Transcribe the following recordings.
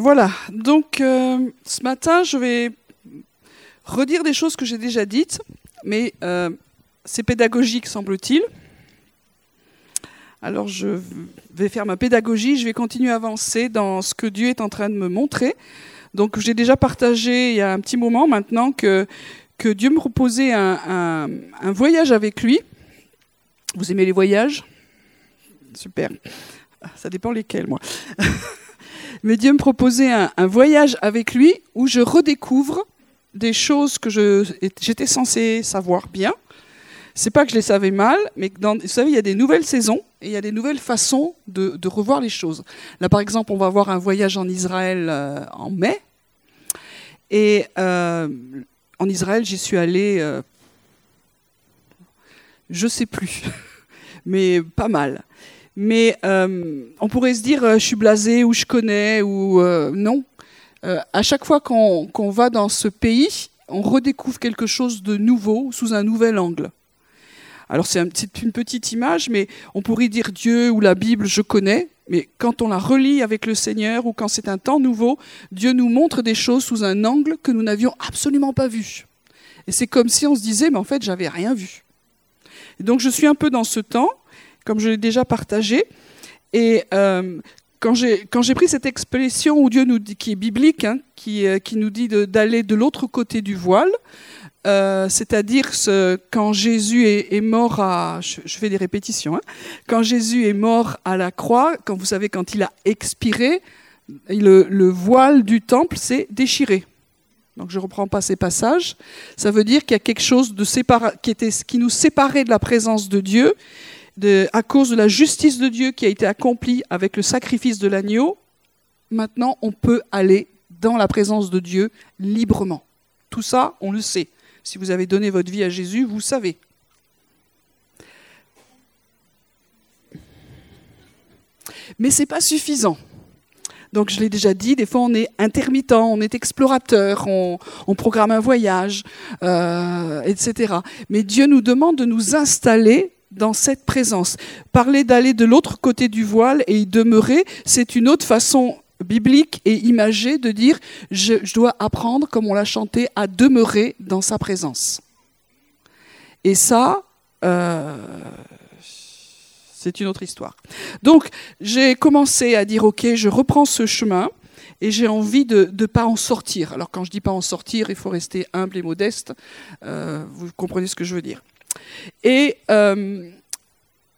Voilà, donc euh, ce matin, je vais redire des choses que j'ai déjà dites, mais euh, c'est pédagogique, semble-t-il. Alors je vais faire ma pédagogie, je vais continuer à avancer dans ce que Dieu est en train de me montrer. Donc j'ai déjà partagé il y a un petit moment maintenant que, Dieu me proposait un, un voyage avec lui. Vous aimez les voyages? Super. Ça dépend lesquels, moi. Mais Dieu me proposait un, voyage avec lui où je redécouvre des choses que j'étais censé savoir bien. C'est pas que je les savais mal, mais vous savez, il y a des nouvelles saisons et il y a des nouvelles façons de, revoir les choses. Là, par exemple, on va avoir un voyage en Israël euh, en mai. Et euh, en Israël, j'y suis allé, euh, je sais plus, mais pas mal. Mais euh, on pourrait se dire, euh, je suis blasé ou je connais ou euh, non. à chaque fois qu'on va dans ce pays, on redécouvre quelque chose de nouveau sous un nouvel angle. Alors c'est une petite image, mais on pourrait dire Dieu ou la Bible, je connais, mais quand on la relit avec le Seigneur ou quand c'est un temps nouveau, Dieu nous montre des choses sous un angle que nous n'avions absolument pas vu. Et c'est comme si on se disait, mais en fait, j'avais rien vu. Donc je suis un peu dans ce temps comme je l'ai déjà partagé. Et euh, quand j'ai pris cette expression où Dieu nous dit, qui est biblique, hein, qui, euh, qui, nous dit d'aller de, l'autre côté du voile, euh, c'est-à-dire quand Jésus est, mort à, je, fais des répétitions, hein, quand Jésus est mort à la croix, quand vous savez quand il a expiré, le, le voile du temple s'est déchiré. Donc je ne reprends pas ces passages. Ça veut dire qu'il y a quelque chose de qui, était, qui nous séparait de la présence de Dieu à cause de la justice de Dieu qui a été accomplie avec le sacrifice de l'agneau, maintenant on peut aller dans la présence de Dieu librement. Tout ça, on le sait. Si vous avez donné votre vie à Jésus, vous savez. Mais ce n'est pas suffisant. Donc je l'ai déjà dit, des fois on est intermittent, on est explorateur, on, programme un voyage, euh, etc. Mais Dieu nous demande de nous installer dans cette présence. Parler d'aller de l'autre côté du voile et y demeurer, c'est une autre façon biblique et imagée de dire je, dois apprendre, comme on l'a chanté, à demeurer dans sa présence. Et ça, euh, c'est une autre histoire. Donc, j'ai commencé à dire, OK, je reprends ce chemin et j'ai envie de ne pas en sortir. Alors, quand je dis pas en sortir, il faut rester humble et modeste. Euh, vous comprenez ce que je veux dire. Et euh,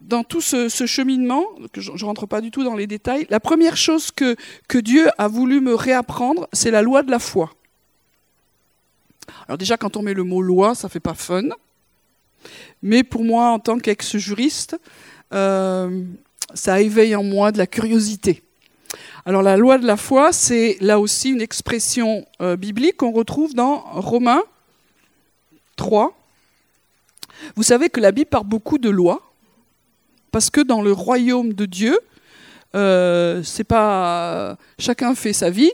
dans tout ce, cheminement, que je ne rentre pas du tout dans les détails, la première chose que, Dieu a voulu me réapprendre, c'est la loi de la foi. Alors déjà, quand on met le mot loi, ça fait pas fun. Mais pour moi, en tant qu'ex-juriste, euh, ça éveille en moi de la curiosité. Alors la loi de la foi, c'est là aussi une expression euh, biblique qu'on retrouve dans Romains 3, vous savez que la Bible parle beaucoup de lois, parce que dans le royaume de Dieu, euh, c'est pas chacun fait sa vie,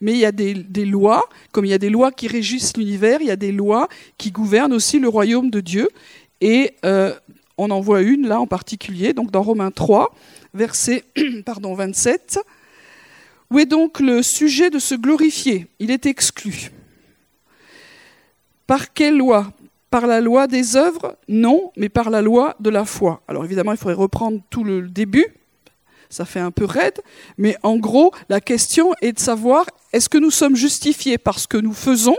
mais il y a des, lois, comme il y a des lois qui régissent l'univers, il y a des lois qui gouvernent aussi le royaume de Dieu. Et euh, on en voit une là en particulier, donc dans Romains 3, verset pardon, 27. Où est donc le sujet de se glorifier? Il est exclu. Par quelle loi? Par la loi des œuvres Non, mais par la loi de la foi. Alors évidemment, il faudrait reprendre tout le début. Ça fait un peu raide, mais en gros, la question est de savoir est-ce que nous sommes justifiés par ce que nous faisons,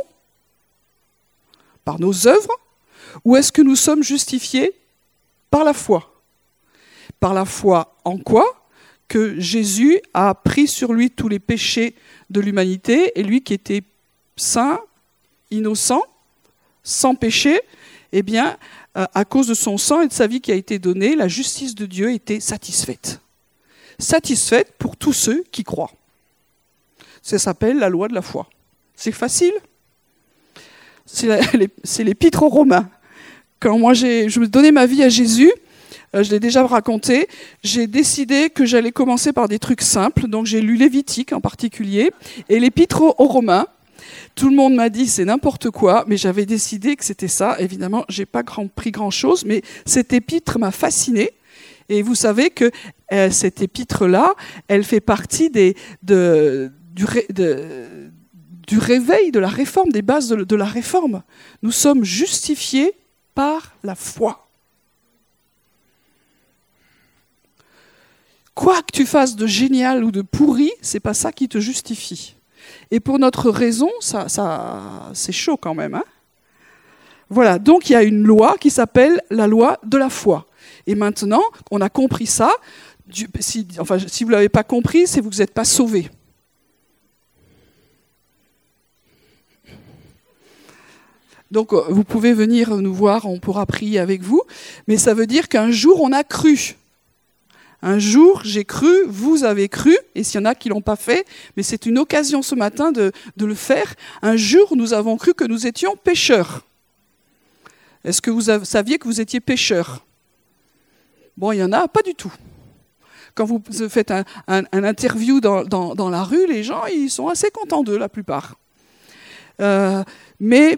par nos œuvres, ou est-ce que nous sommes justifiés par la foi? Par la foi en quoi? Que Jésus a pris sur lui tous les péchés de l'humanité, et lui qui était saint, innocent, sans péché, eh bien, euh, à cause de son sang et de sa vie qui a été donnée, la justice de Dieu était satisfaite. Satisfaite pour tous ceux qui croient. Ça s'appelle la loi de la foi. C'est facile. C'est l'épître aux Romains. Quand moi je me donnais ma vie à Jésus, euh, je l'ai déjà raconté, j'ai décidé que j'allais commencer par des trucs simples. Donc j'ai lu Lévitique en particulier et l'épître aux Romains. Tout le monde m'a dit c'est n'importe quoi, mais j'avais décidé que c'était ça. Évidemment, j'ai pas pris grand chose, mais cet épître m'a fasciné. Et vous savez que euh, cette épître-là, elle fait partie de, du, réveil, de la réforme, des bases de la réforme. Nous sommes justifiés par la foi. Quoi que tu fasses de génial ou de pourri, c'est pas ça qui te justifie. Et pour notre raison, ça, ça c'est chaud quand même. Hein voilà, donc il y a une loi qui s'appelle la loi de la foi. Et maintenant, on a compris ça. Si, enfin, si vous ne l'avez pas compris, c'est que vous n'êtes pas sauvé. Donc, euh, vous pouvez venir nous voir, on pourra prier avec vous. Mais ça veut dire qu'un jour, on a cru. Un jour, j'ai cru, vous avez cru, et s'il y en a qui l'ont pas fait, mais c'est une occasion ce matin de, le faire. Un jour, nous avons cru que nous étions pécheurs. Est-ce que vous saviez que vous étiez pécheur Bon, il y en a, pas du tout. Quand vous faites un, interview dans, la rue, les gens, ils sont assez contents d'eux, la plupart. Euh, mais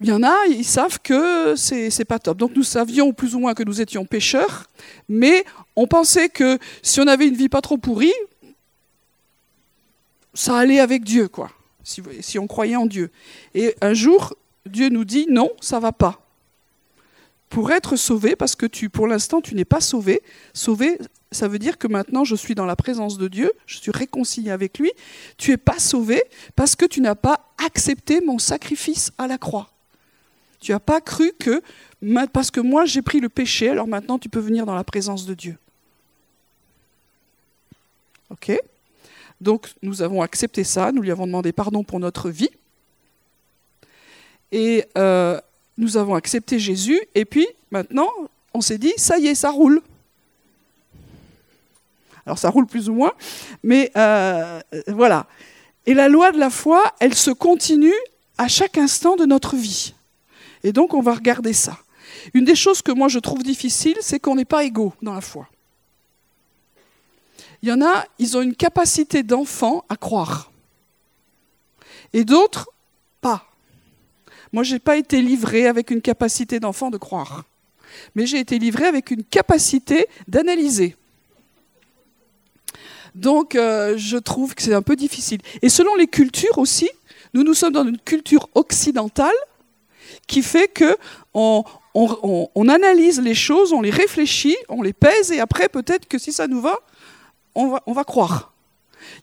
il y en a, ils savent que c'est pas top. Donc nous savions plus ou moins que nous étions pécheurs, mais on pensait que si on avait une vie pas trop pourrie, ça allait avec Dieu, quoi. Si, si on croyait en Dieu. Et un jour, Dieu nous dit non, ça va pas pour être sauvé, parce que tu, pour l'instant, tu n'es pas sauvé. Sauvé, ça veut dire que maintenant, je suis dans la présence de Dieu, je suis réconcilié avec lui. Tu n'es pas sauvé parce que tu n'as pas accepté mon sacrifice à la croix. Tu n'as pas cru que, parce que moi j'ai pris le péché, alors maintenant tu peux venir dans la présence de Dieu. Ok Donc nous avons accepté ça, nous lui avons demandé pardon pour notre vie. Et euh, nous avons accepté Jésus, et puis maintenant, on s'est dit, ça y est, ça roule. Alors ça roule plus ou moins, mais euh, voilà. Et la loi de la foi, elle se continue à chaque instant de notre vie. Et donc on va regarder ça. Une des choses que moi je trouve difficile, c'est qu'on n'est pas égaux dans la foi. Il y en a, ils ont une capacité d'enfant à croire. Et d'autres, pas. Moi, je n'ai pas été livré avec une capacité d'enfant de croire, mais j'ai été livré avec une capacité d'analyser. Donc, euh, je trouve que c'est un peu difficile. Et selon les cultures aussi, nous nous sommes dans une culture occidentale qui fait que on, analyse les choses, on les réfléchit, on les pèse, et après, peut-être que si ça nous va, on va, croire.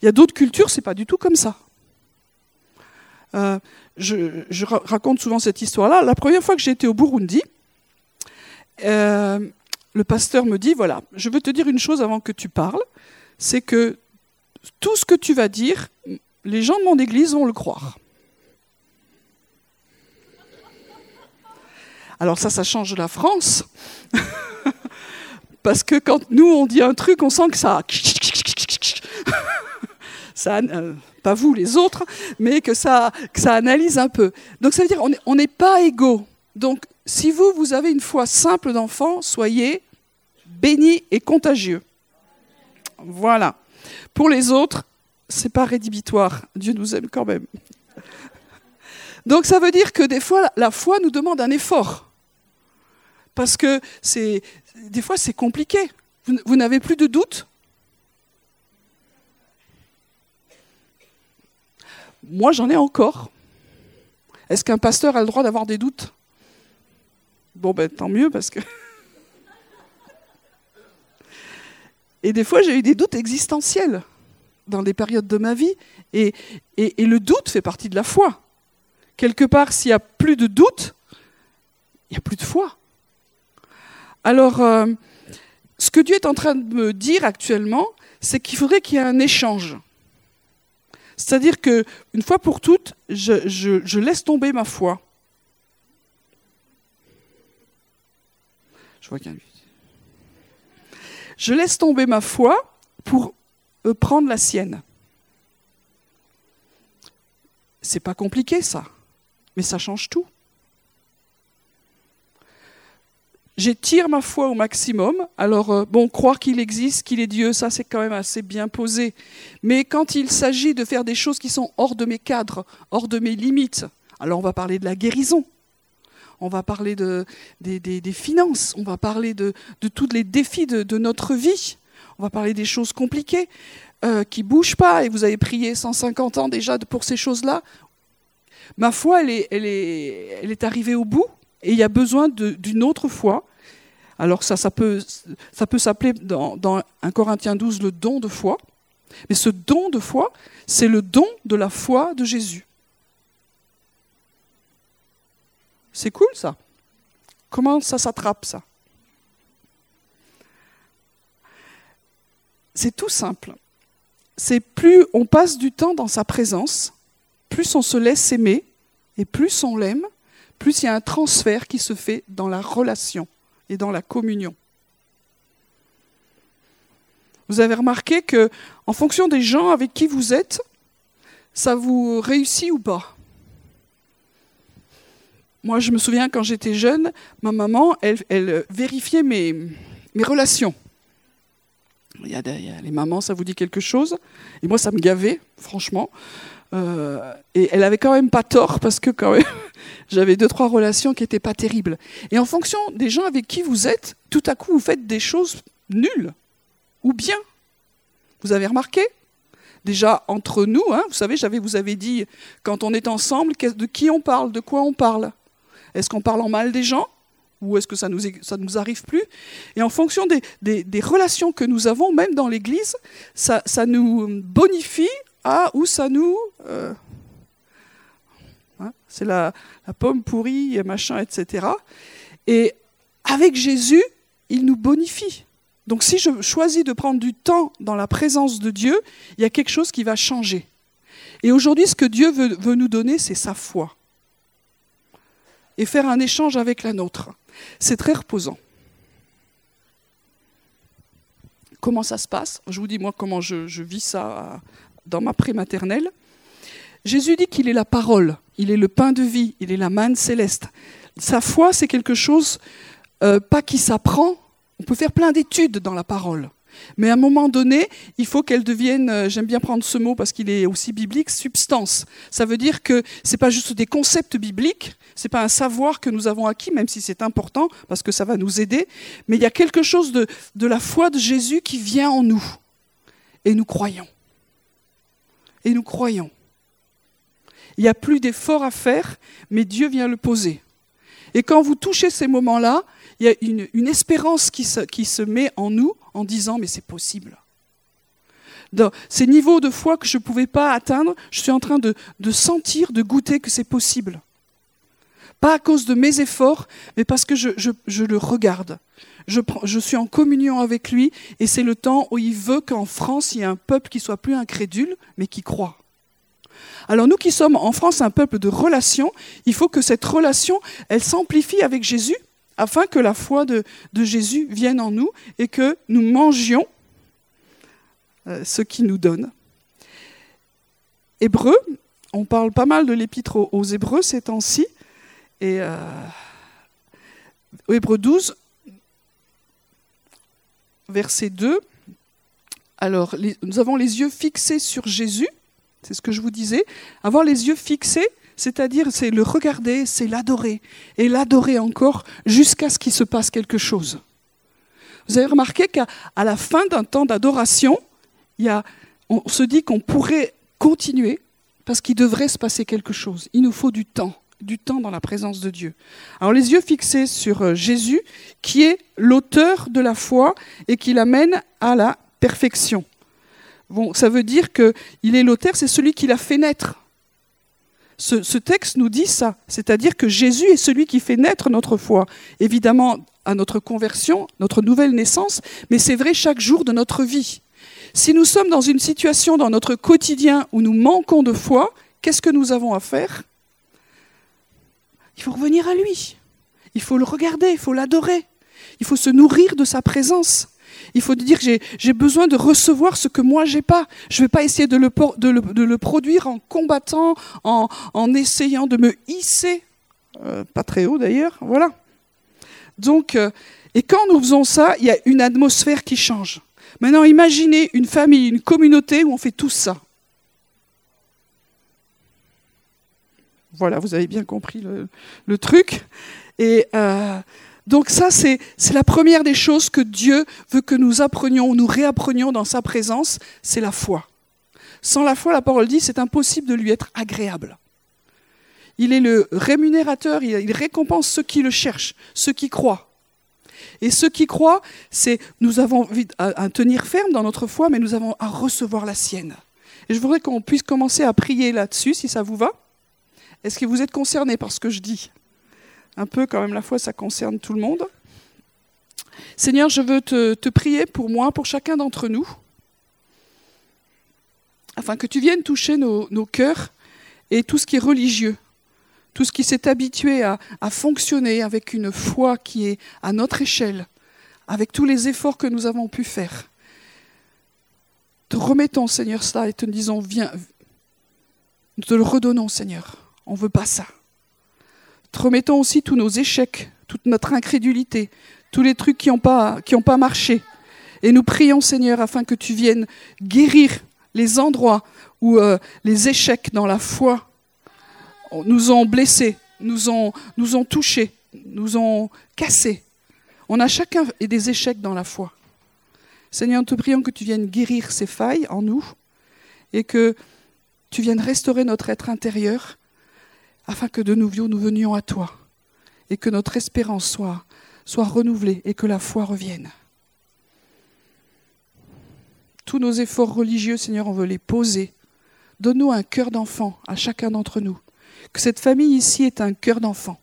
Il y a d'autres cultures, c'est pas du tout comme ça. Euh, je, raconte souvent cette histoire-là. La première fois que j'ai été au Burundi, euh, le pasteur me dit, voilà, je veux te dire une chose avant que tu parles, c'est que tout ce que tu vas dire, les gens de mon église vont le croire. Alors ça, ça change la France. Parce que quand nous, on dit un truc, on sent que ça... ça euh, pas vous les autres, mais que ça, que ça analyse un peu. Donc ça veut dire on n'est pas égaux. Donc si vous, vous avez une foi simple d'enfant, soyez bénis et contagieux. Voilà. Pour les autres, c'est pas rédhibitoire. Dieu nous aime quand même. Donc ça veut dire que des fois, la foi nous demande un effort. Parce que c'est, des fois, c'est compliqué. vous n'avez plus de doute? Moi, j'en ai encore. Est-ce qu'un pasteur a le droit d'avoir des doutes? Bon, ben tant mieux parce que... Et des fois, j'ai eu des doutes existentiels dans des périodes de ma vie. Et, et, le doute fait partie de la foi. Quelque part, s'il n'y a plus de doute, il n'y a plus de foi. Alors, euh, ce que Dieu est en train de me dire actuellement, c'est qu'il faudrait qu'il y ait un échange. C'est-à-dire que une fois pour toutes, je, laisse tomber ma foi. Je vois qu'il Je laisse tomber ma foi pour euh, prendre la sienne. C'est pas compliqué ça, mais ça change tout. J'étire ma foi au maximum. Alors, euh, bon, croire qu'il existe, qu'il est Dieu, ça c'est quand même assez bien posé. Mais quand il s'agit de faire des choses qui sont hors de mes cadres, hors de mes limites, alors on va parler de la guérison, on va parler de, des, finances, on va parler de, tous les défis de, notre vie, on va parler des choses compliquées. euh, qui bouge pas, et vous avez prié 150 ans déjà pour ces choses-là, ma foi, elle est, elle, est, elle est arrivée au bout, et il y a besoin d'une autre foi. Alors ça, peut s'appeler dans, dans 1 Corinthiens 12 le don de foi, mais ce don de foi, c'est le don de la foi de Jésus. C'est cool ça. Comment ça s'attrape ça? C'est tout simple. C'est plus on passe du temps dans sa présence, plus on se laisse aimer, et plus on l'aime, plus il y a un transfert qui se fait dans la relation et dans la communion. Vous avez remarqué que, en fonction des gens avec qui vous êtes, ça vous réussit ou pas? Moi, je me souviens quand j'étais jeune, ma maman, elle, vérifiait mes, relations. Il y, a les mamans, ça vous dit quelque chose? Et moi, ça me gavait, franchement. Euh, et elle avait quand même pas tort parce que quand même, j'avais deux trois relations qui n'étaient pas terribles. Et en fonction des gens avec qui vous êtes, tout à coup, vous faites des choses nulles ou bien. Vous avez remarqué? Déjà entre nous, hein, vous savez, j'avais, vous avez dit quand on est ensemble, de qui on parle, de quoi on parle? Est-ce qu'on parle en mal des gens? Ou est-ce que ça nous, ça nous arrive plus? Et en fonction des, des, relations que nous avons, même dans l'Église, ça, ça, nous bonifie à, ou ça nous... Euh, hein, c'est la, pomme pourrie, machin, etc. Et avec Jésus, il nous bonifie. Donc si je choisis de prendre du temps dans la présence de Dieu, il y a quelque chose qui va changer. Et aujourd'hui, ce que Dieu veut nous donner, c'est sa foi et faire un échange avec la nôtre. C'est très reposant. Comment ça se passe? Je vous dis moi comment je, vis ça dans ma prématernelle. Jésus dit qu'il est la parole, il est le pain de vie, il est la manne céleste. Sa foi, c'est quelque chose, euh, pas qui s'apprend. On peut faire plein d'études dans la parole. Mais à un moment donné, il faut qu'elle devienne, euh, j'aime bien prendre ce mot parce qu'il est aussi biblique, substance. Ça veut dire que ce n'est pas juste des concepts bibliques, ce n'est pas un savoir que nous avons acquis, même si c'est important parce que ça va nous aider, mais il y a quelque chose de, de la foi de Jésus qui vient en nous. Et nous croyons. Et nous croyons. Il n'y a plus d'effort à faire, mais Dieu vient le poser. Et quand vous touchez ces moments-là, il y a une, espérance qui se, met en nous en disant mais c'est possible. Ces niveaux de foi que je ne pouvais pas atteindre, je suis en train de, sentir, de goûter que c'est possible. Pas à cause de mes efforts, mais parce que je, le regarde. Je, suis en communion avec lui et c'est le temps où il veut qu'en France, il y ait un peuple qui soit plus incrédule, mais qui croit. Alors nous qui sommes en France un peuple de relations, il faut que cette relation, elle s'amplifie avec Jésus afin que la foi de, Jésus vienne en nous et que nous mangions euh, ce qu'il nous donne. Hébreu, on parle pas mal de l'épître aux, Hébreux ces temps-ci, et euh, Hébreu 12, verset 2, alors nous avons les yeux fixés sur Jésus, c'est ce que je vous disais, avoir les yeux fixés c'est-à-dire, c'est le regarder, c'est l'adorer, et l'adorer encore jusqu'à ce qu'il se passe quelque chose. Vous avez remarqué qu'à la fin d'un temps d'adoration, on se dit qu'on pourrait continuer parce qu'il devrait se passer quelque chose. Il nous faut du temps, du temps dans la présence de Dieu. Alors les yeux fixés sur euh, Jésus, qui est l'auteur de la foi et qui l'amène à la perfection. Bon, ça veut dire qu'il est l'auteur, c'est celui qui l'a fait naître ce, texte nous dit ça, c'est-à-dire que Jésus est celui qui fait naître notre foi. Évidemment, à notre conversion, notre nouvelle naissance, mais c'est vrai chaque jour de notre vie. Si nous sommes dans une situation dans notre quotidien où nous manquons de foi, qu'est-ce que nous avons à faire? Il faut revenir à lui. Il faut le regarder, il faut l'adorer. Il faut se nourrir de sa présence. Il faut dire j'ai besoin de recevoir ce que moi j'ai pas. Je ne vais pas essayer de le, produire en combattant, en, en, essayant de me hisser, euh, pas très haut d'ailleurs, voilà. Donc, euh, et quand nous faisons ça, il y a une atmosphère qui change. Maintenant, imaginez une famille, une communauté où on fait tout ça. Voilà, vous avez bien compris le, truc. Et euh, Donc ça, c'est la première des choses que Dieu veut que nous apprenions, nous réapprenions dans sa présence, c'est la foi. Sans la foi, la parole dit, c'est impossible de lui être agréable. Il est le rémunérateur, il récompense ceux qui le cherchent, ceux qui croient. Et ceux qui croient, c'est nous avons à, tenir ferme dans notre foi, mais nous avons à recevoir la sienne. Et je voudrais qu'on puisse commencer à prier là-dessus, si ça vous va. Est-ce que vous êtes concernés par ce que je dis? Un peu quand même, la foi, ça concerne tout le monde. Seigneur, je veux te, prier pour moi, pour chacun d'entre nous, afin que tu viennes toucher nos, nos cœurs et tout ce qui est religieux, tout ce qui s'est habitué à, fonctionner avec une foi qui est à notre échelle, avec tous les efforts que nous avons pu faire. Te remettons, Seigneur, cela et te disons, viens, nous te le redonnons, Seigneur. On ne veut pas ça. Te remettons aussi tous nos échecs, toute notre incrédulité, tous les trucs qui n'ont pas, pas marché. Et nous prions, Seigneur, afin que tu viennes guérir les endroits où euh, les échecs dans la foi nous ont blessés, nous ont, nous ont touchés, nous ont cassés. On a chacun des échecs dans la foi. Seigneur, nous te prions que tu viennes guérir ces failles en nous et que tu viennes restaurer notre être intérieur afin que de nouveau nous venions à toi et que notre espérance soit, renouvelée et que la foi revienne. Tous nos efforts religieux, Seigneur, on veut les poser. Donne-nous un cœur d'enfant à chacun d'entre nous que cette famille ici est un cœur d'enfant.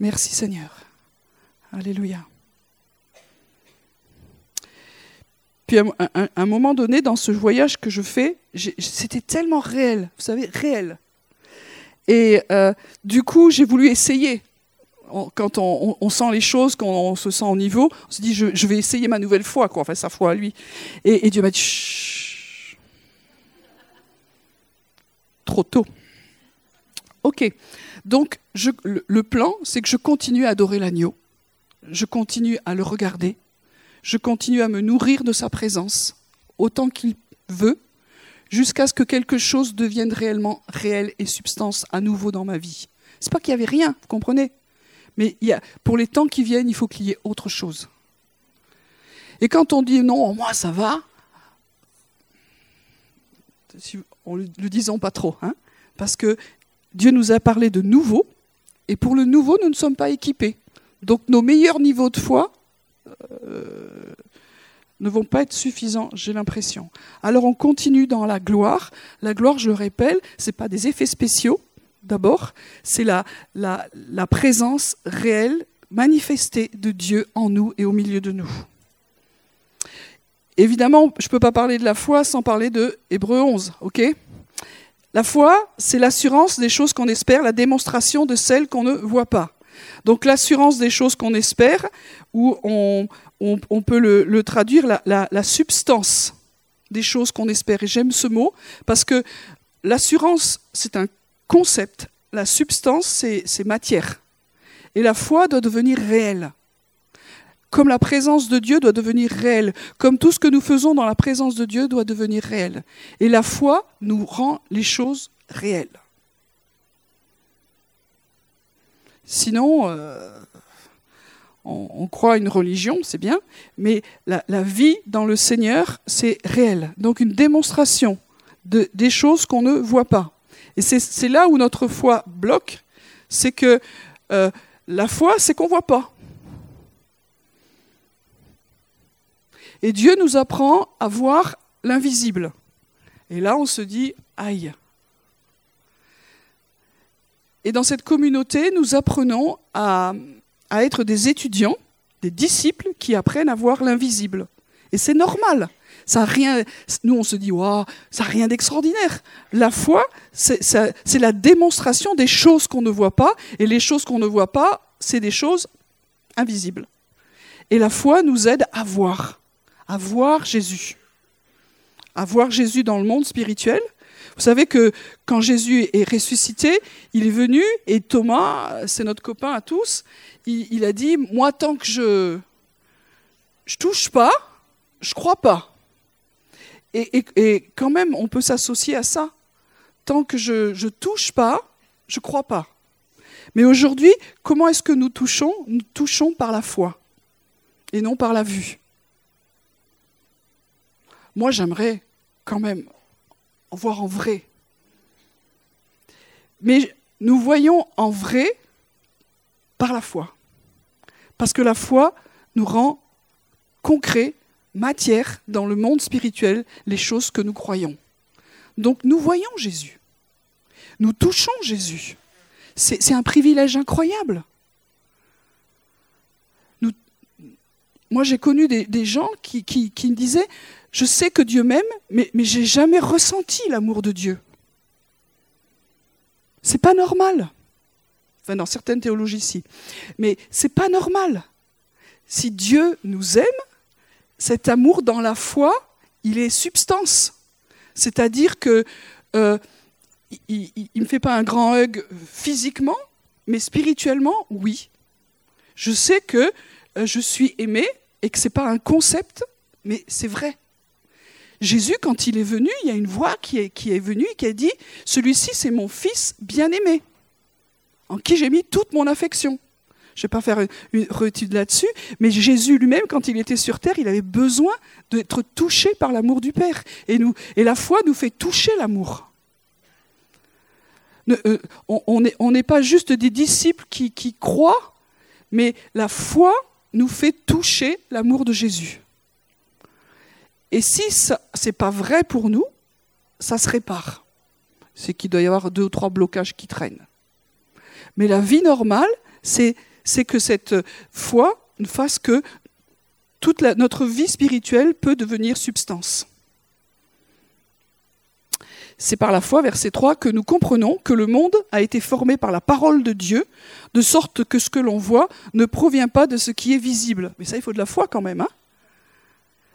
Merci Seigneur. Alléluia. Puis à un, moment donné, dans ce voyage que je fais, c'était tellement réel, vous savez, réel. Et euh, du coup, j'ai voulu essayer. Quand on, sent les choses, quand on se sent au niveau, on se dit, je, vais essayer ma nouvelle foi, quoi, enfin sa foi à lui. Et, Dieu m'a dit, trop tôt. Ok. Donc, le, plan, c'est que je continue à adorer l'agneau. Je continue à le regarder. Je continue à me nourrir de sa présence autant qu'il veut, jusqu'à ce que quelque chose devienne réellement réel et substance à nouveau dans ma vie. C'est pas qu'il y avait rien, vous comprenez? Mais pour les temps qui viennent, il faut qu'il y ait autre chose. Et quand on dit non, moi ça va, en le, le disant pas trop, hein, parce que Dieu nous a parlé de nouveau, et pour le nouveau, nous ne sommes pas équipés. Donc nos meilleurs niveaux de foi euh, ne vont pas être suffisants, j'ai l'impression. Alors on continue dans la gloire. La gloire, je le répète, ce n'est pas des effets spéciaux, d'abord, c'est la, la, présence réelle, manifestée de Dieu en nous et au milieu de nous. Évidemment, je ne peux pas parler de la foi sans parler de Hébreu 11, ok? La foi, c'est l'assurance des choses qu'on espère, la démonstration de celles qu'on ne voit pas. Donc l'assurance des choses qu'on espère, ou on, peut le, traduire la, la, substance des choses qu'on espère. Et j'aime ce mot parce que l'assurance, c'est un concept, la substance, c'est matière. Et la foi doit devenir réelle comme la présence de Dieu doit devenir réelle, comme tout ce que nous faisons dans la présence de Dieu doit devenir réel. Et la foi nous rend les choses réelles. Sinon, euh, on, croit à une religion, c'est bien, mais la, vie dans le Seigneur, c'est réel. Donc une démonstration de, des choses qu'on ne voit pas. Et c'est là où notre foi bloque, c'est que euh, la foi, c'est qu'on ne voit pas. Et Dieu nous apprend à voir l'invisible. Et là, on se dit, aïe. Et dans cette communauté, nous apprenons à, être des étudiants, des disciples qui apprennent à voir l'invisible. Et c'est normal. Ça rien, nous, on se dit, wow, ça n'a rien d'extraordinaire. La foi, c'est la démonstration des choses qu'on ne voit pas. Et les choses qu'on ne voit pas, c'est des choses invisibles. Et la foi nous aide à voir à voir Jésus, à voir Jésus dans le monde spirituel. Vous savez que quand Jésus est ressuscité, il est venu et Thomas, c'est notre copain à tous, il, a dit moi tant que je je touche pas, je crois pas. Et, et, quand même, on peut s'associer à ça. Tant que je ne touche pas, je crois pas. Mais aujourd'hui, comment est-ce que nous touchons? Nous touchons par la foi et non par la vue. Moi, j'aimerais quand même voir en vrai. Mais nous voyons en vrai par la foi. Parce que la foi nous rend concret, matière dans le monde spirituel, les choses que nous croyons. Donc nous voyons Jésus. Nous touchons Jésus. C'est un privilège incroyable. moi, j'ai connu des, gens qui, me disaient, je sais que Dieu m'aime, mais, mais j'ai jamais ressenti l'amour de Dieu. C'est pas normal. Enfin, dans certaines théologies, si. Mais c'est pas normal. Si Dieu nous aime, cet amour dans la foi, il est substance. C'est-à-dire que euh, il ne me fait pas un grand hug physiquement, mais spirituellement, oui. Je sais que euh, je suis aimé et que ce n'est pas un concept, mais c'est vrai. Jésus, quand il est venu, il y a une voix qui est, qui venue et qui a dit, celui-ci c'est mon fils bien-aimé, en qui j'ai mis toute mon affection. Je ne vais pas faire une réétude là-dessus, mais Jésus lui-même, quand il était sur terre, il avait besoin d'être touché par l'amour du Père. Et, nous, et la foi nous fait toucher l'amour. Euh, on n'est pas juste des disciples qui croient, mais la foi nous fait toucher l'amour de Jésus. Et si ce n'est pas vrai pour nous, ça se répare. C'est qu'il doit y avoir deux ou trois blocages qui traînent. Mais la vie normale, c'est que cette foi fasse que toute notre vie spirituelle peut devenir substance. C'est par la foi, verset 3, que nous comprenons que le monde a été formé par la parole de Dieu, de sorte que ce que l'on voit ne provient pas de ce qui est visible. Mais ça, il faut de la foi quand même. Hein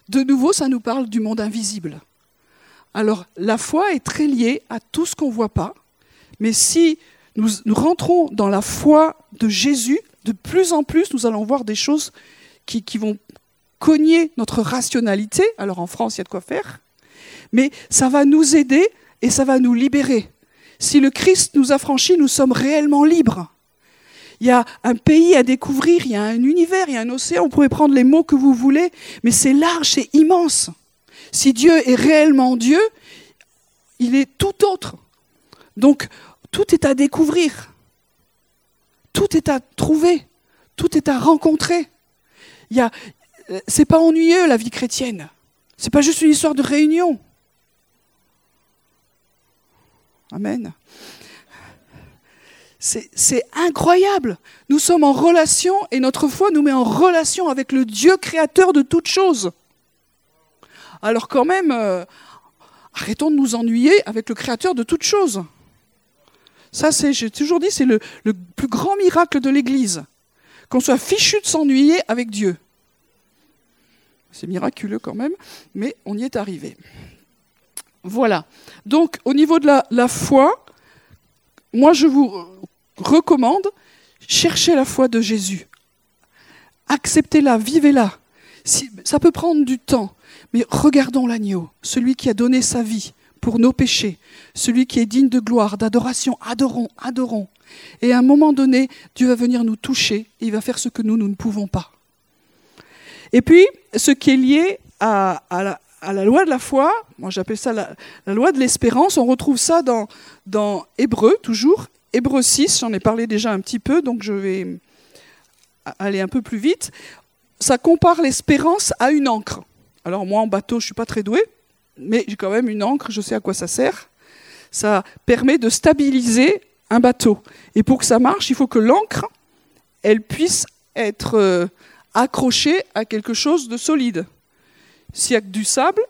de nouveau, ça nous parle du monde invisible. Alors, la foi est très liée à tout ce qu'on ne voit pas, mais si nous, rentrons dans la foi de Jésus, de plus en plus, nous allons voir des choses qui, qui vont cogner notre rationalité. Alors, en France, il y a de quoi faire. Mais ça va nous aider et ça va nous libérer. Si le Christ nous a franchis, nous sommes réellement libres. Il y a un pays à découvrir, il y a un univers, il y a un océan, vous pouvez prendre les mots que vous voulez, mais c'est large, c'est immense. Si Dieu est réellement Dieu, il est tout autre. Donc, tout est à découvrir. Tout est à trouver. Tout est à rencontrer. Il y a, c'est pas ennuyeux la vie chrétienne. C'est pas juste une histoire de réunion. Amen. C'est incroyable. Nous sommes en relation et notre foi nous met en relation avec le Dieu créateur de toutes choses. Alors quand même, euh, arrêtons de nous ennuyer avec le créateur de toutes choses. Ça, c'est, j'ai toujours dit, c'est le, le plus grand miracle de l'Église. Qu'on soit fichu de s'ennuyer avec Dieu. C'est miraculeux quand même, mais on y est arrivé. Voilà. Donc, au niveau de la, foi, moi, je vous recommande, cherchez la foi de Jésus. Acceptez-la, vivez-la. ça peut prendre du temps, mais regardons l'agneau, celui qui a donné sa vie pour nos péchés, celui qui est digne de gloire, d'adoration. Adorons, adorons. Et à un moment donné, Dieu va venir nous toucher et il va faire ce que nous, nous ne pouvons pas. Et puis, ce qui est lié à, la, loi de la foi, moi j'appelle ça la, loi de l'espérance, on retrouve ça dans Hébreu toujours, Hébreu 6, j'en ai parlé déjà un petit peu, donc je vais aller un peu plus vite. Ça compare l'espérance à une encre. Alors moi en bateau je ne suis pas très doué, mais j'ai quand même une encre, je sais à quoi ça sert. Ça permet de stabiliser un bateau. Et pour que ça marche, il faut que l'encre, elle puisse être euh, accrochée à quelque chose de solide. S'il y a que du sable,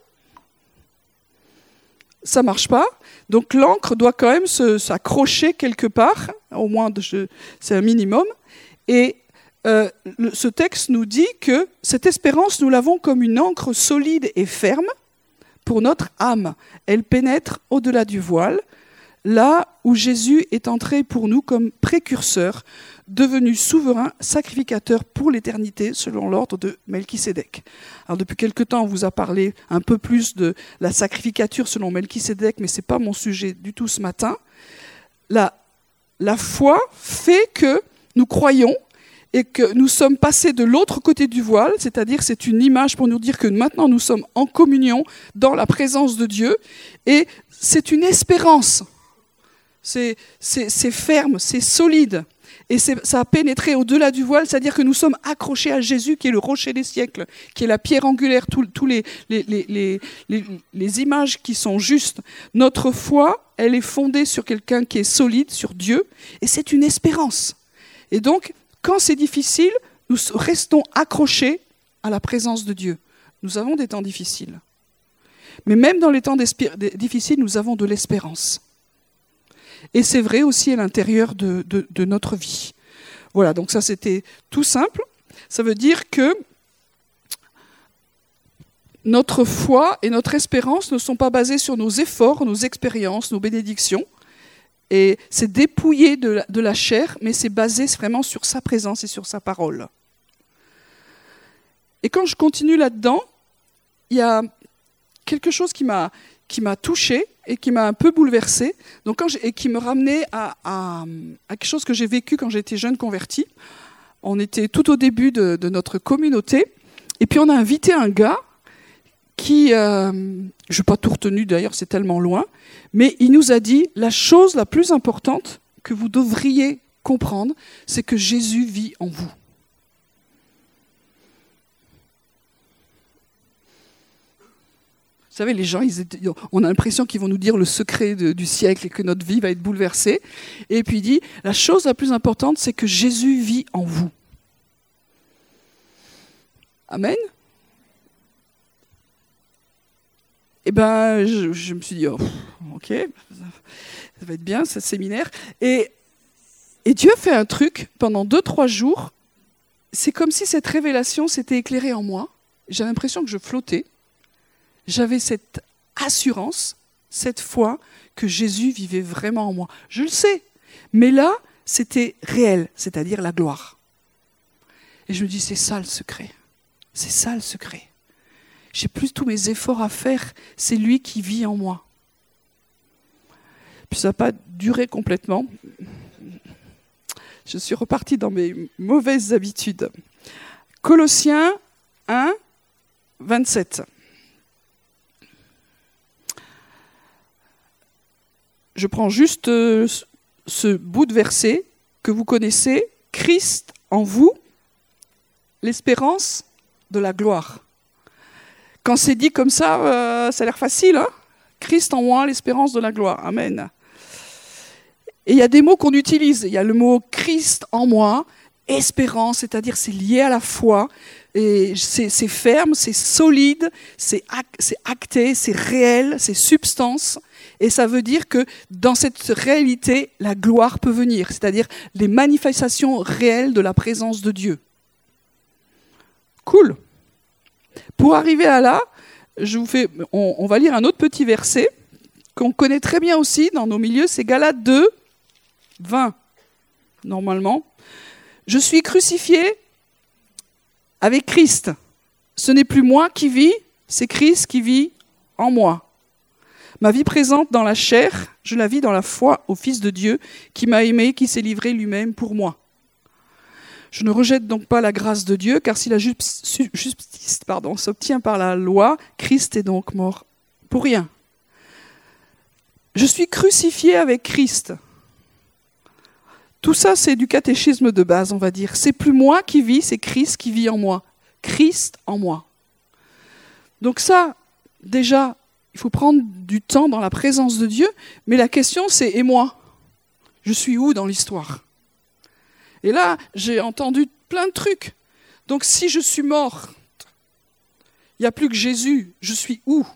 ça marche pas. Donc l'encre doit quand même s'accrocher quelque part, au moins c'est un minimum. Et euh, ce texte nous dit que cette espérance, nous l'avons comme une encre solide et ferme pour notre âme. Elle pénètre au-delà du voile, là où Jésus est entré pour nous comme précurseur devenu souverain sacrificateur pour l'éternité selon l'ordre de Melchisédek. Alors depuis quelque temps, on vous a parlé un peu plus de la sacrificature selon Melchisédek, mais ce n'est pas mon sujet du tout ce matin. La la foi fait que nous croyons et que nous sommes passés de l'autre côté du voile, c'est-à-dire c'est une image pour nous dire que maintenant nous sommes en communion dans la présence de Dieu, et c'est une espérance. C'est ferme, c'est solide. Et ça a pénétré au-delà du voile, c'est-à-dire que nous sommes accrochés à Jésus, qui est le rocher des siècles, qui est la pierre angulaire, tous les, les, les, images qui sont justes. Notre foi, elle est fondée sur quelqu'un qui est solide, sur Dieu, et c'est une espérance. Et donc, quand c'est difficile, nous restons accrochés à la présence de Dieu. Nous avons des temps difficiles. Mais même dans les temps difficiles, nous avons de l'espérance. Et c'est vrai aussi à l'intérieur de, notre vie. Voilà, donc ça c'était tout simple. Ça veut dire que notre foi et notre espérance ne sont pas basées sur nos efforts, nos expériences, nos bénédictions. Et c'est dépouillé de la, chair, mais c'est basé vraiment sur sa présence et sur sa parole. Et quand je continue là-dedans, il y a quelque chose qui m'a qui m'a touché et qui m'a un peu bouleversé, donc et qui me ramenait à, quelque chose que j'ai vécu quand j'étais jeune converti. On était tout au début de, notre communauté, et puis on a invité un gars qui, euh, je n'ai pas tout retenu d'ailleurs, c'est tellement loin, mais il nous a dit la chose la plus importante que vous devriez comprendre, c'est que Jésus vit en vous. Savez, les gens, on a l'impression qu'ils vont nous dire le secret du siècle et que notre vie va être bouleversée. Et puis il dit, la chose la plus importante, c'est que Jésus vit en vous. Amen. Eh bien, je, me suis dit, oh, ok, ça va être bien, ce séminaire. Et, et Dieu fait un truc pendant deux, trois jours. C'est comme si cette révélation s'était éclairée en moi. J'ai l'impression que je flottais j'avais cette assurance, cette foi que Jésus vivait vraiment en moi. Je le sais, mais là, c'était réel, c'est-à-dire la gloire. Et je me dis, c'est ça le secret. C'est ça le secret. J'ai plus tous mes efforts à faire, c'est lui qui vit en moi. Puis ça n'a pas duré complètement. Je suis repartie dans mes mauvaises habitudes. Colossiens 1, 27. Je prends juste euh, ce bout de verset que vous connaissez, Christ en vous, l'espérance de la gloire. Quand c'est dit comme ça, euh, ça a l'air facile. Hein? Christ en moi, l'espérance de la gloire. Amen. Et il y a des mots qu'on utilise. Il y a le mot Christ en moi, espérance, c'est-à-dire c'est lié à la foi, et c'est ferme, c'est solide, c'est acté, c'est réel, c'est substance. Et ça veut dire que dans cette réalité, la gloire peut venir, c'est-à-dire les manifestations réelles de la présence de Dieu. Cool. Pour arriver à là, on, va lire un autre petit verset qu'on connaît très bien aussi dans nos milieux, c'est Galates 2, 20, normalement. Je suis crucifié avec Christ. Ce n'est plus moi qui vis, c'est Christ qui vit en moi. Ma vie présente dans la chair, je la vis dans la foi au Fils de Dieu qui m'a aimé, qui s'est livré lui-même pour moi. Je ne rejette donc pas la grâce de Dieu, car si la justice s'obtient par la loi, Christ est donc mort pour rien. Je suis crucifié avec Christ. Tout ça, c'est du catéchisme de base, on va dire. C'est plus moi qui vis, c'est Christ qui vit en moi. Christ en moi. Donc ça, déjà, il faut prendre du temps dans la présence de Dieu, mais la question c'est et moi? Je suis où dans l'histoire? Et là, j'ai entendu plein de trucs. Donc si je suis mort, il n'y a plus que Jésus, je suis où?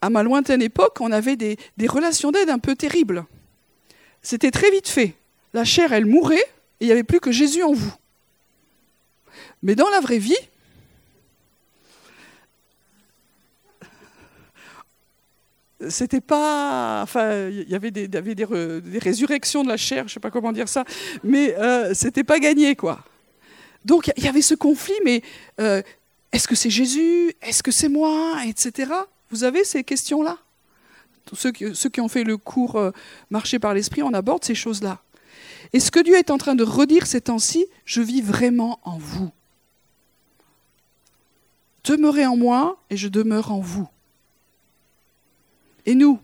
À ma lointaine époque, on avait des, des relations d'aide un peu terribles. C'était très vite fait. La chair, elle mourait, et il n'y avait plus que Jésus en vous. Mais dans la vraie vie, c'était pas. Enfin, il y avait des, résurrections de la chair, je ne sais pas comment dire ça, mais euh, c'était pas gagné, quoi. Donc il y avait ce conflit, mais euh, est-ce que c'est Jésus? Est-ce que c'est moi? Etc. Vous avez ces questions-là ceux ceux qui, ont fait le cours euh, Marcher par l'Esprit, on aborde ces choses-là. Et ce que Dieu est en train de redire ces temps-ci, je vis vraiment en vous? Demeurez en moi et je demeure en vous. Et nous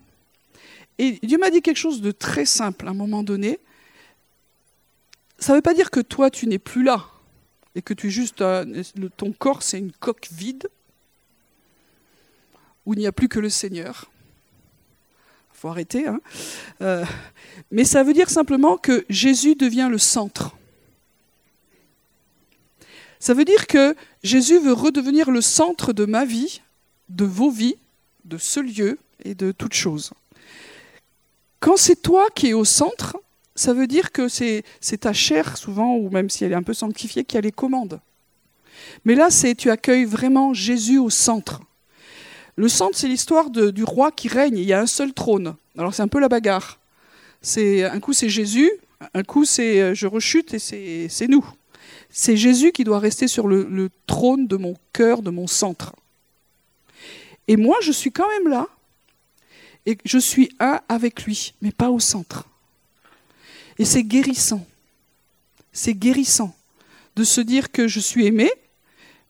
Et Dieu m'a dit quelque chose de très simple à un moment donné. Ça ne veut pas dire que toi, tu n'es plus là et que tu es juste. ton corps, c'est une coque vide où il n'y a plus que le Seigneur. Il faut arrêter. Hein. Euh, mais ça veut dire simplement que Jésus devient le centre. Ça veut dire que Jésus veut redevenir le centre de ma vie, de vos vies, de ce lieu et de toute chose. Quand c'est toi qui es au centre, ça veut dire que c'est ta chair, souvent, ou même si elle est un peu sanctifiée, qui a les commandes. Mais là, c'est tu accueilles vraiment Jésus au centre. Le centre, c'est l'histoire du roi qui règne. Il y a un seul trône. Alors c'est un peu la bagarre. C'est un coup c'est Jésus, un coup c'est euh, je rechute et c'est nous. C'est Jésus qui doit rester sur le trône de mon cœur, de mon centre. Et moi, je suis quand même là, et je suis un avec lui, mais pas au centre. Et c'est guérissant. C'est guérissant de se dire que je suis aimé,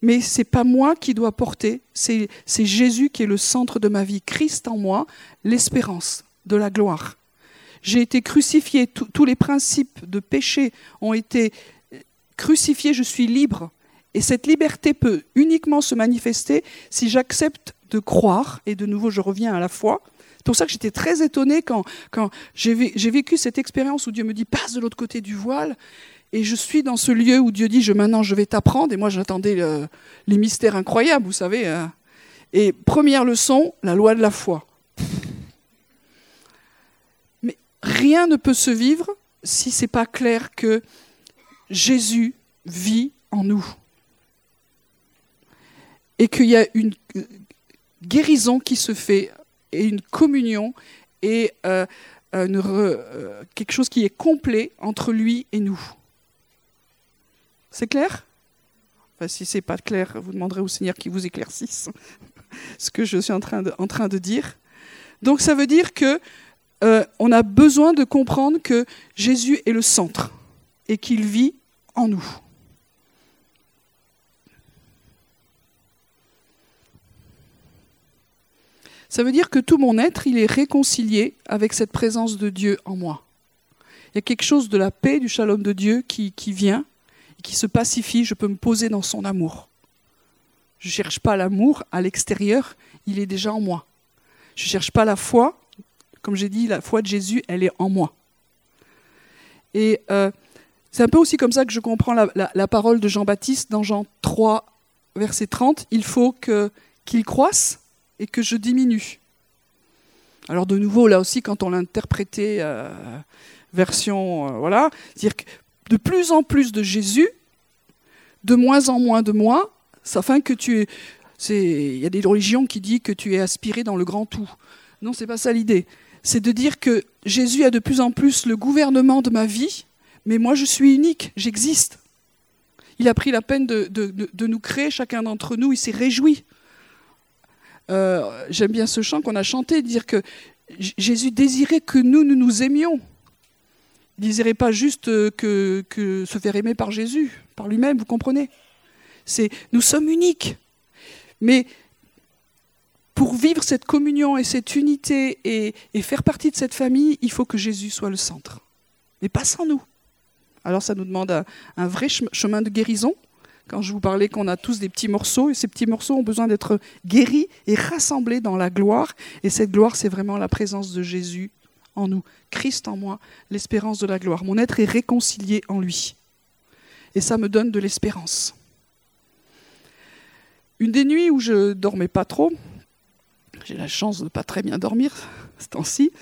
mais c'est pas moi qui dois porter, c'est Jésus qui est le centre de ma vie, Christ en moi, l'espérance de la gloire. J'ai été crucifié, tous les principes de péché ont été crucifiés, je suis libre. Et cette liberté peut uniquement se manifester si j'accepte de croire, et de nouveau je reviens à la foi, c'est pour ça que j'étais très étonnée quand, j'ai vécu cette expérience où Dieu me dit passe de l'autre côté du voile. Et je suis dans ce lieu où Dieu dit je, maintenant je vais t'apprendre. Et moi j'attendais les mystères incroyables, vous savez. Hein. Et première leçon, la loi de la foi. Mais rien ne peut se vivre si c'est pas clair que Jésus vit en nous. Et qu'il y a une guérison qui se fait et une communion et euh, euh, quelque chose qui est complet entre lui et nous. C'est clair? Enfin, Si c'est pas clair, vous demanderez au Seigneur qu'il vous éclaircisse ce que je suis en train de, dire. Donc ça veut dire que euh, a besoin de comprendre que Jésus est le centre et qu'il vit nous. Ça veut dire que tout mon être, il est réconcilié avec cette présence de Dieu en moi. Il y a quelque chose de la paix, du shalom de Dieu qui, qui vient et qui se pacifie. Je peux me poser dans son amour. Je ne cherche pas l'amour à l'extérieur, il est déjà en moi. Je ne cherche pas la foi. Comme j'ai dit, la foi de Jésus, elle est en moi. Et euh, c'est un peu aussi comme ça que je comprends la, parole de Jean-Baptiste dans Jean 3, verset 30. Il faut qu'il croisse et que je diminue. Alors de nouveau, là aussi, quand on l'interprétait euh, version, euh, voilà, dire que de plus en plus de Jésus, de moins en moins de moi, afin que tu es... Il y a des religions qui disent que tu es aspiré dans le grand tout. Non, c'est pas ça l'idée. C'est de dire que Jésus a de plus en plus le gouvernement de ma vie, mais moi je suis unique, j'existe. Il a pris la peine de, nous créer, chacun d'entre nous, il s'est réjoui euh, j'aime bien ce chant qu'on a chanté, dire que Jésus désirait que nous, nous nous aimions. Il ne désirait pas juste euh, que, se faire aimer par Jésus, par lui-même, vous comprenez? C'est Nous sommes uniques. Mais pour vivre cette communion et cette unité et, faire partie de cette famille, il faut que Jésus soit le centre. Mais pas sans nous. Alors ça nous demande un, vrai chemin de guérison, quand je vous parlais qu'on a tous des petits morceaux, et ces petits morceaux ont besoin d'être guéris et rassemblés dans la gloire. Et cette gloire, c'est vraiment la présence de Jésus en nous, Christ en moi, l'espérance de la gloire. Mon être est réconcilié en lui. Et ça me donne de l'espérance. Une des nuits où je dormais pas trop, j'ai la chance de ne pas très bien dormir ce temps-ci,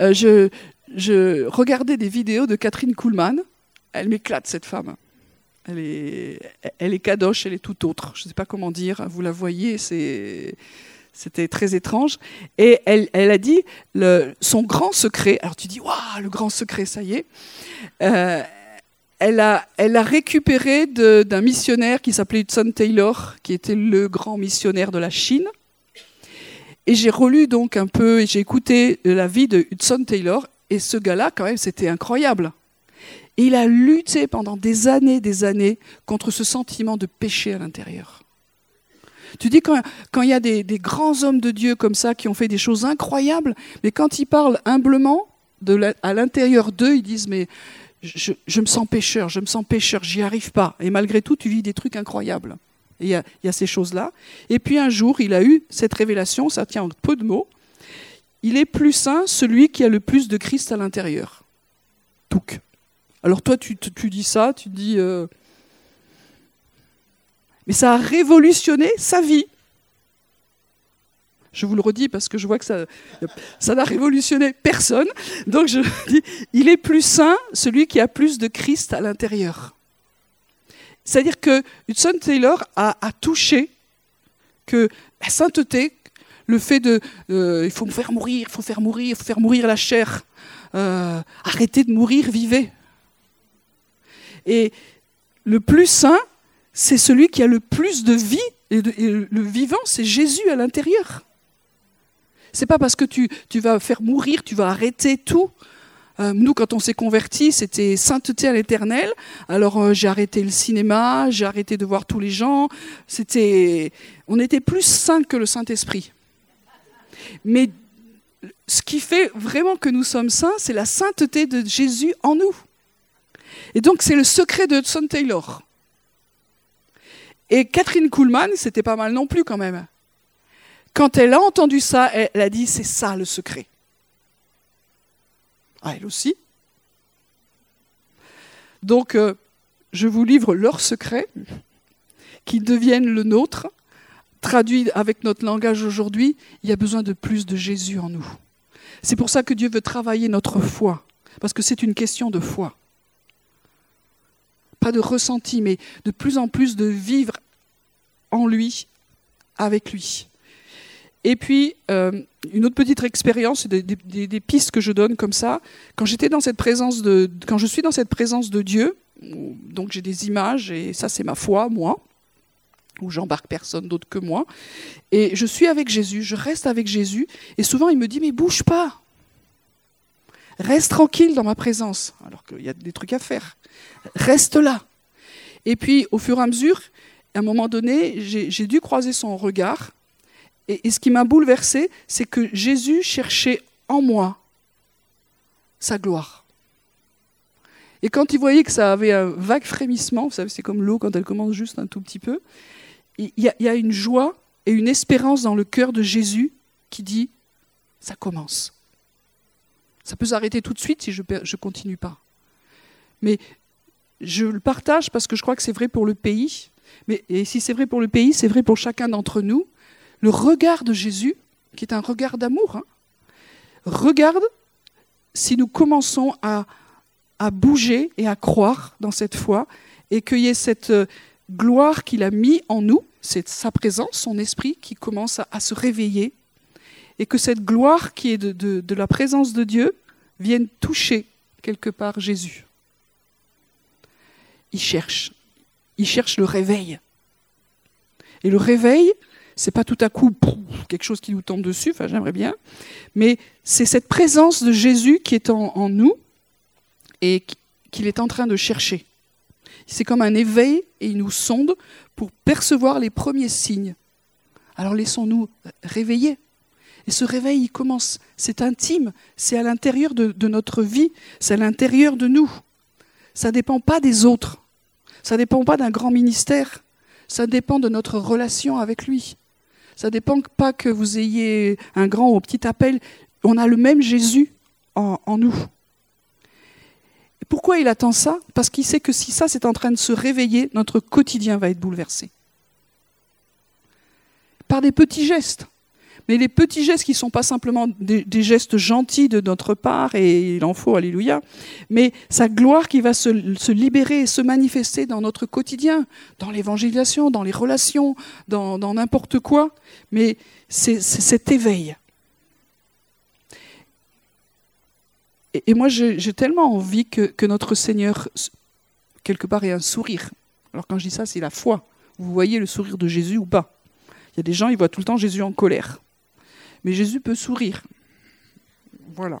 euh, je, je regardais des vidéos de Catherine Kuhlmann. Elle m'éclate, cette femme. Elle est, elle est kadosh, elle est tout autre. Je ne sais pas comment dire. Vous la voyez, c'était très étrange. Et elle, elle a dit son grand secret. Alors tu dis, waouh, le grand secret, ça y est. Euh, elle, a, elle a récupéré d'un missionnaire qui s'appelait Hudson Taylor, qui était le grand missionnaire de la Chine. Et j'ai relu donc un peu, et j'ai écouté la vie de Hudson Taylor, et ce gars-là, quand même, c'était incroyable. Et il a lutté pendant des années, des années, contre ce sentiment de péché à l'intérieur. Tu dis quand, il y a des, grands hommes de Dieu comme ça qui ont fait des choses incroyables, mais quand ils parlent humblement à l'intérieur d'eux, ils disent mais je, me sens pécheur, je me sens pécheur, j'y arrive pas. Et malgré tout, tu vis des trucs incroyables. Il y, a, il y a ces choses-là. Et puis un jour, il a eu cette révélation, ça tient en peu de mots. Il est plus saint celui qui a le plus de Christ à l'intérieur. Touc. Alors toi, tu, dis ça, tu dis... Euh, mais ça a révolutionné sa vie. Je vous le redis parce que je vois que ça, n'a révolutionné personne. Donc je dis, il est plus saint celui qui a plus de Christ à l'intérieur. C'est-à-dire que Hudson Taylor a, touché que la sainteté, le fait de euh, il faut me faire mourir, il faut faire mourir, il faut faire mourir la chair, euh, arrêter de mourir, vivez. Et le plus saint, c'est celui qui a le plus de vie, et, le vivant, c'est Jésus à l'intérieur. C'est pas parce que tu, vas faire mourir, tu vas arrêter tout. Euh, nous, quand on s'est convertis, c'était sainteté à l'éternel. Alors euh, j'ai arrêté le cinéma, j'ai arrêté de voir tous les gens. C'était, on était plus saints que le Saint-Esprit. Mais ce qui fait vraiment que nous sommes saints, c'est la sainteté de Jésus en nous. Et donc c'est le secret de Hudson Taylor. Et Catherine Kuhlman, c'était pas mal non plus quand même. Quand elle a entendu ça, elle a dit c'est ça le secret. Ah, elle aussi. Donc, euh, je vous livre leur secret, qui deviennent le nôtre. Traduit avec notre langage aujourd'hui, il y a besoin de plus de Jésus en nous. C'est pour ça que Dieu veut travailler notre foi, parce que c'est une question de foi. Pas de ressenti, mais de plus en plus de vivre en lui, avec lui. Et puis, euh, une autre petite expérience, des, pistes que je donne comme ça. Quand j'étais dans cette présence de, quand je suis dans cette présence de Dieu, donc j'ai des images et ça c'est ma foi, moi, où j'embarque personne d'autre que moi. Et je suis avec Jésus, je reste avec Jésus, et souvent il me dit mais bouge pas, reste tranquille dans ma présence, alors qu'il y a des trucs à faire. Reste là. Et puis, au fur et à mesure, à un moment donné, j'ai dû croiser son regard et, ce qui m'a bouleversé, c'est que Jésus cherchait en moi sa gloire. Et quand il voyait que ça avait un vague frémissement, vous savez, c'est comme l'eau quand elle commence juste un tout petit peu, il y, a, une joie et une espérance dans le cœur de Jésus qui dit, ça commence. Ça peut s'arrêter tout de suite si je ne continue pas. Mais je le partage parce que je crois que c'est vrai pour le pays. Mais, et si c'est vrai pour le pays, c'est vrai pour chacun d'entre nous le regard de Jésus, qui est un regard d'amour, hein, regarde si nous commençons à, bouger et à croire dans cette foi, et qu'il y ait cette euh, gloire qu'il a mis en nous, c'est sa présence, son esprit qui commence à, se réveiller, et que cette gloire qui est de, la présence de Dieu vienne toucher quelque part Jésus. Il cherche, il cherche le réveil. Et le réveil, c'est pas tout à coup quelque chose qui nous tombe dessus, enfin j'aimerais bien, mais c'est cette présence de Jésus qui est en, nous et qu'il est en train de chercher. C'est comme un éveil et il nous sonde pour percevoir les premiers signes. Alors laissons-nous réveiller. Et ce réveil, il commence, c'est intime, c'est à l'intérieur de, notre vie, c'est à l'intérieur de nous. Ça ne dépend pas des autres, ça ne dépend pas d'un grand ministère, ça dépend de notre relation avec lui. Ça ne dépend pas que vous ayez un grand ou petit appel. On a le même Jésus en, nous. Pourquoi il attend ça? Parce qu'il sait que si ça c'est en train de se réveiller, notre quotidien va être bouleversé. Par des petits gestes. Mais les petits gestes qui ne sont pas simplement des, gestes gentils de notre part, et il en faut, alléluia, mais sa gloire qui va se, libérer et se manifester dans notre quotidien, dans l'évangélisation, dans les relations, dans n'importe quoi. Mais c'est cet éveil. Et, moi, j'ai tellement envie que, que notre Seigneur, quelque part, ait un sourire. Alors quand je dis ça, c'est la foi. Vous voyez le sourire de Jésus ou pas? Il y a des gens, ils voient tout le temps Jésus en colère. Mais Jésus peut sourire. Voilà.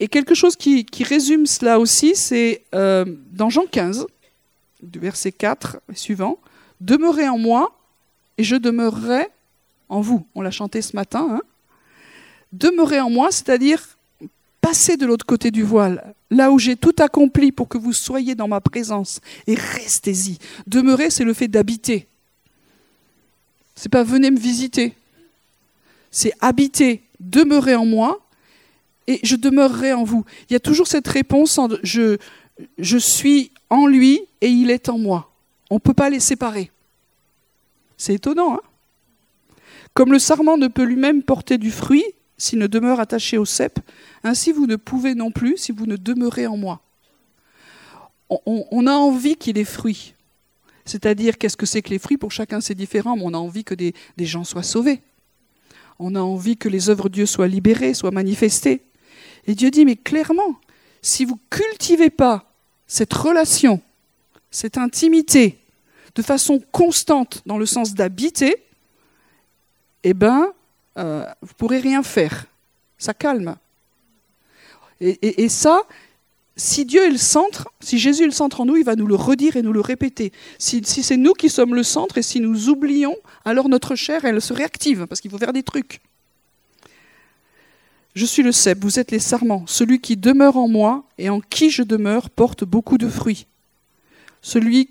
Et quelque chose qui, résume cela aussi, c'est euh, dans Jean 15, du verset 4 et suivant, Demeurez en moi et je demeurerai en vous. On l'a chanté ce matin. Hein Demeurez en moi, c'est-à-dire passez de l'autre côté du voile, là où j'ai tout accompli pour que vous soyez dans ma présence, et restez-y. Demeurer, c'est le fait d'habiter. C'est pas venez me visiter. C'est habiter, demeurer en moi, et je demeurerai en vous. Il y a toujours cette réponse je, je suis en lui et il est en moi. On ne peut pas les séparer. C'est étonnant, hein Comme le sarment ne peut lui-même porter du fruit s'il ne demeure attaché au cep, ainsi vous ne pouvez non plus si vous ne demeurez en moi. On, a envie qu'il ait des fruits. C'est-à-dire, qu'est-ce que c'est que les fruits? Pour chacun, c'est différent, mais on a envie que des, gens soient sauvés. On a envie que les œuvres de Dieu soient libérées, soient manifestées. Et Dieu dit, mais clairement, si vous cultivez pas cette relation, cette intimité, de façon constante dans le sens d'habiter, eh bien, euh, vous ne pourrez rien faire. Ça calme. Et, ça, si Dieu est le centre, si Jésus est le centre en nous, il va nous le redire et nous le répéter. Si, c'est nous qui sommes le centre et si nous oublions, alors notre chair, elle se réactive parce qu'il faut faire des trucs. Je suis le cep, vous êtes les sarments. Celui qui demeure en moi et en qui je demeure porte beaucoup de fruits. Celui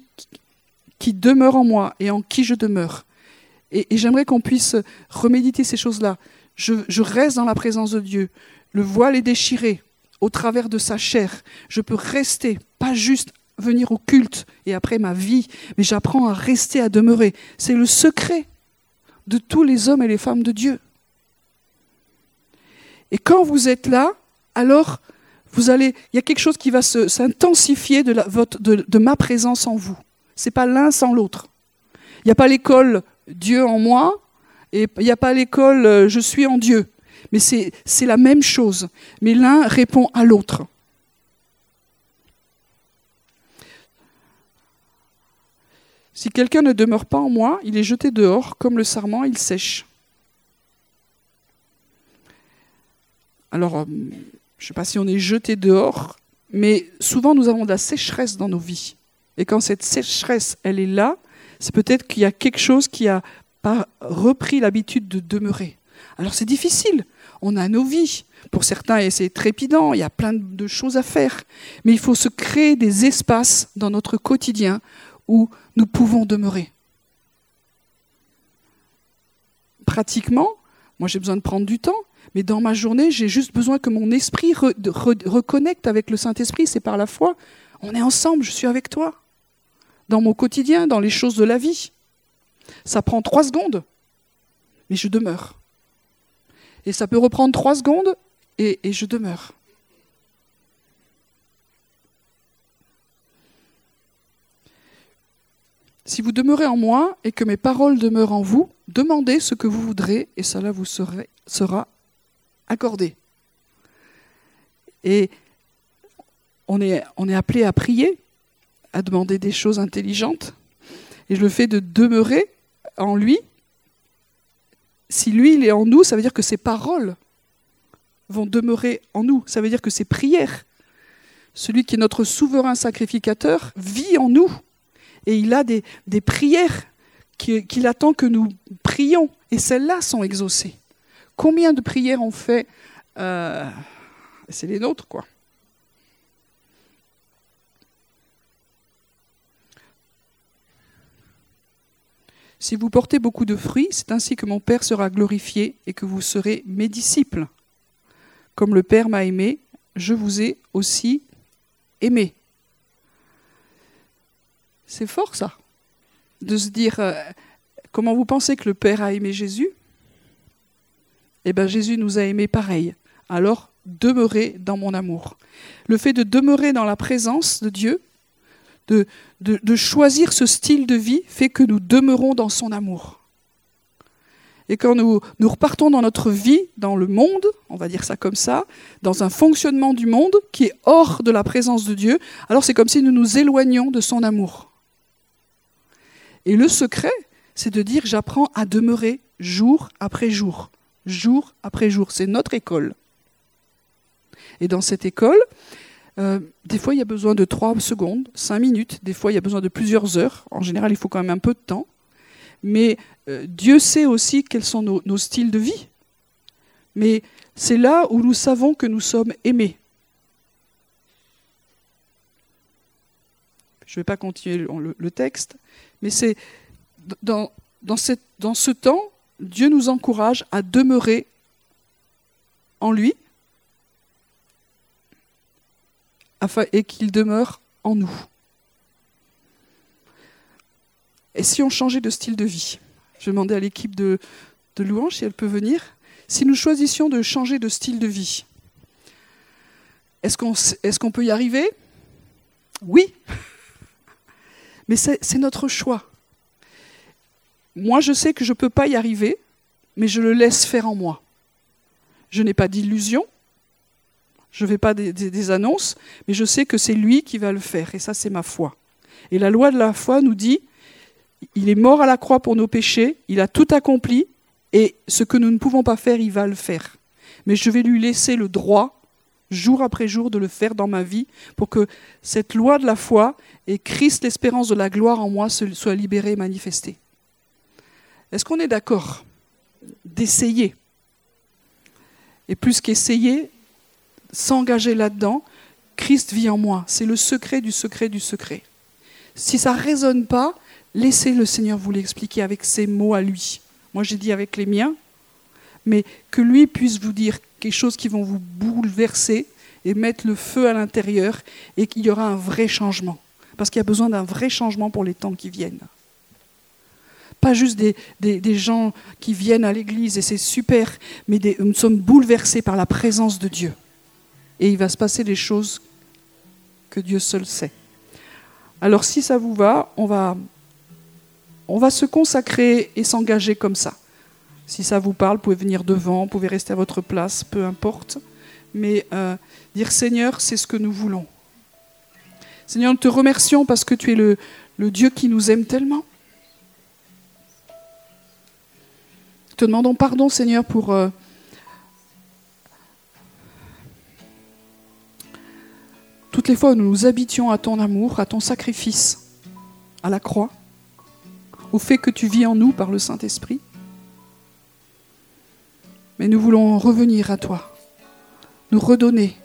qui demeure en moi et en qui je demeure. Et, j'aimerais qu'on puisse reméditer ces choses-là. Je, reste dans la présence de Dieu. Le voile est déchiré au travers de sa chair. Je peux rester, pas juste venir au culte et après ma vie, mais j'apprends à rester, à demeurer. C'est le secret de tous les hommes et les femmes de Dieu. Et quand vous êtes là, alors vous allez, il y a quelque chose qui va s'intensifier de, ma présence en vous. C'est pas l'un sans l'autre. Il n'y a pas l'école Dieu en moi et il n'y a pas l'école euh, je suis en Dieu. Mais c'est la même chose. Mais l'un répond à l'autre. Si quelqu'un ne demeure pas en moi, il est jeté dehors, comme le sarment, il sèche. Alors, euh, je ne sais pas si on est jeté dehors, mais souvent nous avons de la sécheresse dans nos vies. Et quand cette sécheresse, elle est là, c'est peut-être qu'il y a quelque chose qui n'a pas repris l'habitude de demeurer. Alors c'est difficile. On a nos vies. Pour certains, c'est trépidant, il y a plein de choses à faire. Mais il faut se créer des espaces dans notre quotidien où nous pouvons demeurer. Pratiquement, moi j'ai besoin de prendre du temps, mais dans ma journée, j'ai juste besoin que mon esprit reconnecte avec le Saint-Esprit. C'est par la foi. On est ensemble, je suis avec toi. Dans mon quotidien, dans les choses de la vie. Ça prend trois secondes, mais je demeure. Et ça peut reprendre trois secondes, et, je demeure. Si vous demeurez en moi et que mes paroles demeurent en vous, demandez ce que vous voudrez et cela vous sera accordé. Et on est, on est appelé à prier, à demander des choses intelligentes. Et le fait de demeurer en lui, si lui, il est en nous, ça veut dire que ses paroles vont demeurer en nous. Ça veut dire que ses prières, celui qui est notre souverain sacrificateur, vit en nous. Et il a des, prières qu'il attend que nous prions. Et celles-là sont exaucées. Combien de prières on fait euh, C'est les nôtres, quoi. Si vous portez beaucoup de fruits, c'est ainsi que mon Père sera glorifié et que vous serez mes disciples. Comme le Père m'a aimé, je vous ai aussi aimé. C'est fort ça, de se dire, euh, comment vous pensez que le Père a aimé Jésus? Eh bien Jésus nous a aimés pareil. Alors, demeurez dans mon amour. Le fait de demeurer dans la présence de Dieu, de, choisir ce style de vie, fait que nous demeurons dans son amour. Et quand nous, nous repartons dans notre vie, dans le monde, on va dire ça comme ça, dans un fonctionnement du monde qui est hors de la présence de Dieu, alors c'est comme si nous nous éloignions de son amour. Et le secret, c'est de dire j'apprends à demeurer jour après jour, jour après jour. C'est notre école. Et dans cette école, euh, des fois, il y a besoin de 3 secondes, 5 minutes, des fois, il y a besoin de plusieurs heures. En général, il faut quand même un peu de temps. Mais euh, Dieu sait aussi quels sont nos, styles de vie. Mais c'est là où nous savons que nous sommes aimés. Je ne vais pas continuer le, texte, mais c'est dans, dans, dans ce temps, Dieu nous encourage à demeurer en lui et qu'il demeure en nous. Et si on changeait de style de vie Je vais demander à l'équipe de, de louange si elle peut venir. Si nous choisissions de changer de style de vie, est-ce qu'on est qu'on peut y arriver? Oui. Mais c'est notre choix. Moi, je sais que je ne peux pas y arriver, mais je le laisse faire en moi. Je n'ai pas d'illusion, je ne fais pas des, annonces, mais je sais que c'est lui qui va le faire, et ça c'est ma foi. Et la loi de la foi nous dit, il est mort à la croix pour nos péchés, il a tout accompli, et ce que nous ne pouvons pas faire, il va le faire. Mais je vais lui laisser le droit, jour après jour, de le faire dans ma vie, pour que cette loi de la foi et Christ, l'espérance de la gloire en moi, soit libérée et manifestée. Est-ce qu'on est, d'accord d'essayer? Et plus qu'essayer, s'engager là-dedans, Christ vit en moi. C'est le secret du secret du secret. Si ça ne résonne pas, laissez le Seigneur vous l'expliquer avec ses mots à lui. Moi j'ai dit avec les miens, mais que lui puisse vous dire quelque chose qui vont vous bouleverser et mettre le feu à l'intérieur et qu'il y aura un vrai changement. Parce qu'il y a besoin d'un vrai changement pour les temps qui viennent. Pas juste des, des, gens qui viennent à l'église et c'est super, mais nous sommes bouleversés par la présence de Dieu et il va se passer des choses que Dieu seul sait. Alors si ça vous va, on va, se consacrer et s'engager comme ça. Si ça vous parle, vous pouvez venir devant, vous pouvez rester à votre place, peu importe. Mais euh, dire Seigneur, c'est ce que nous voulons. Seigneur, nous te remercions parce que tu es le, le Dieu qui nous aime tellement. Te demandons pardon, Seigneur, pour... Euh, toutes les fois nous nous habitions à ton amour, à ton sacrifice, à la croix, au fait que tu vis en nous par le Saint-Esprit. Mais nous voulons revenir à toi, nous redonner,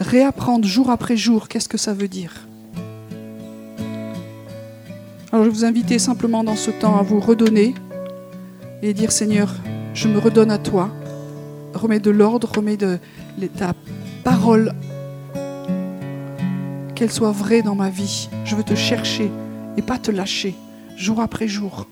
réapprendre jour après jour qu'est-ce que ça veut dire. Alors je vais vous inviter simplement dans ce temps à vous redonner et dire Seigneur, je me redonne à toi, remets de l'ordre, remets de ta parole qu'elle soit vraie dans ma vie. Je veux te chercher et pas te lâcher jour après jour.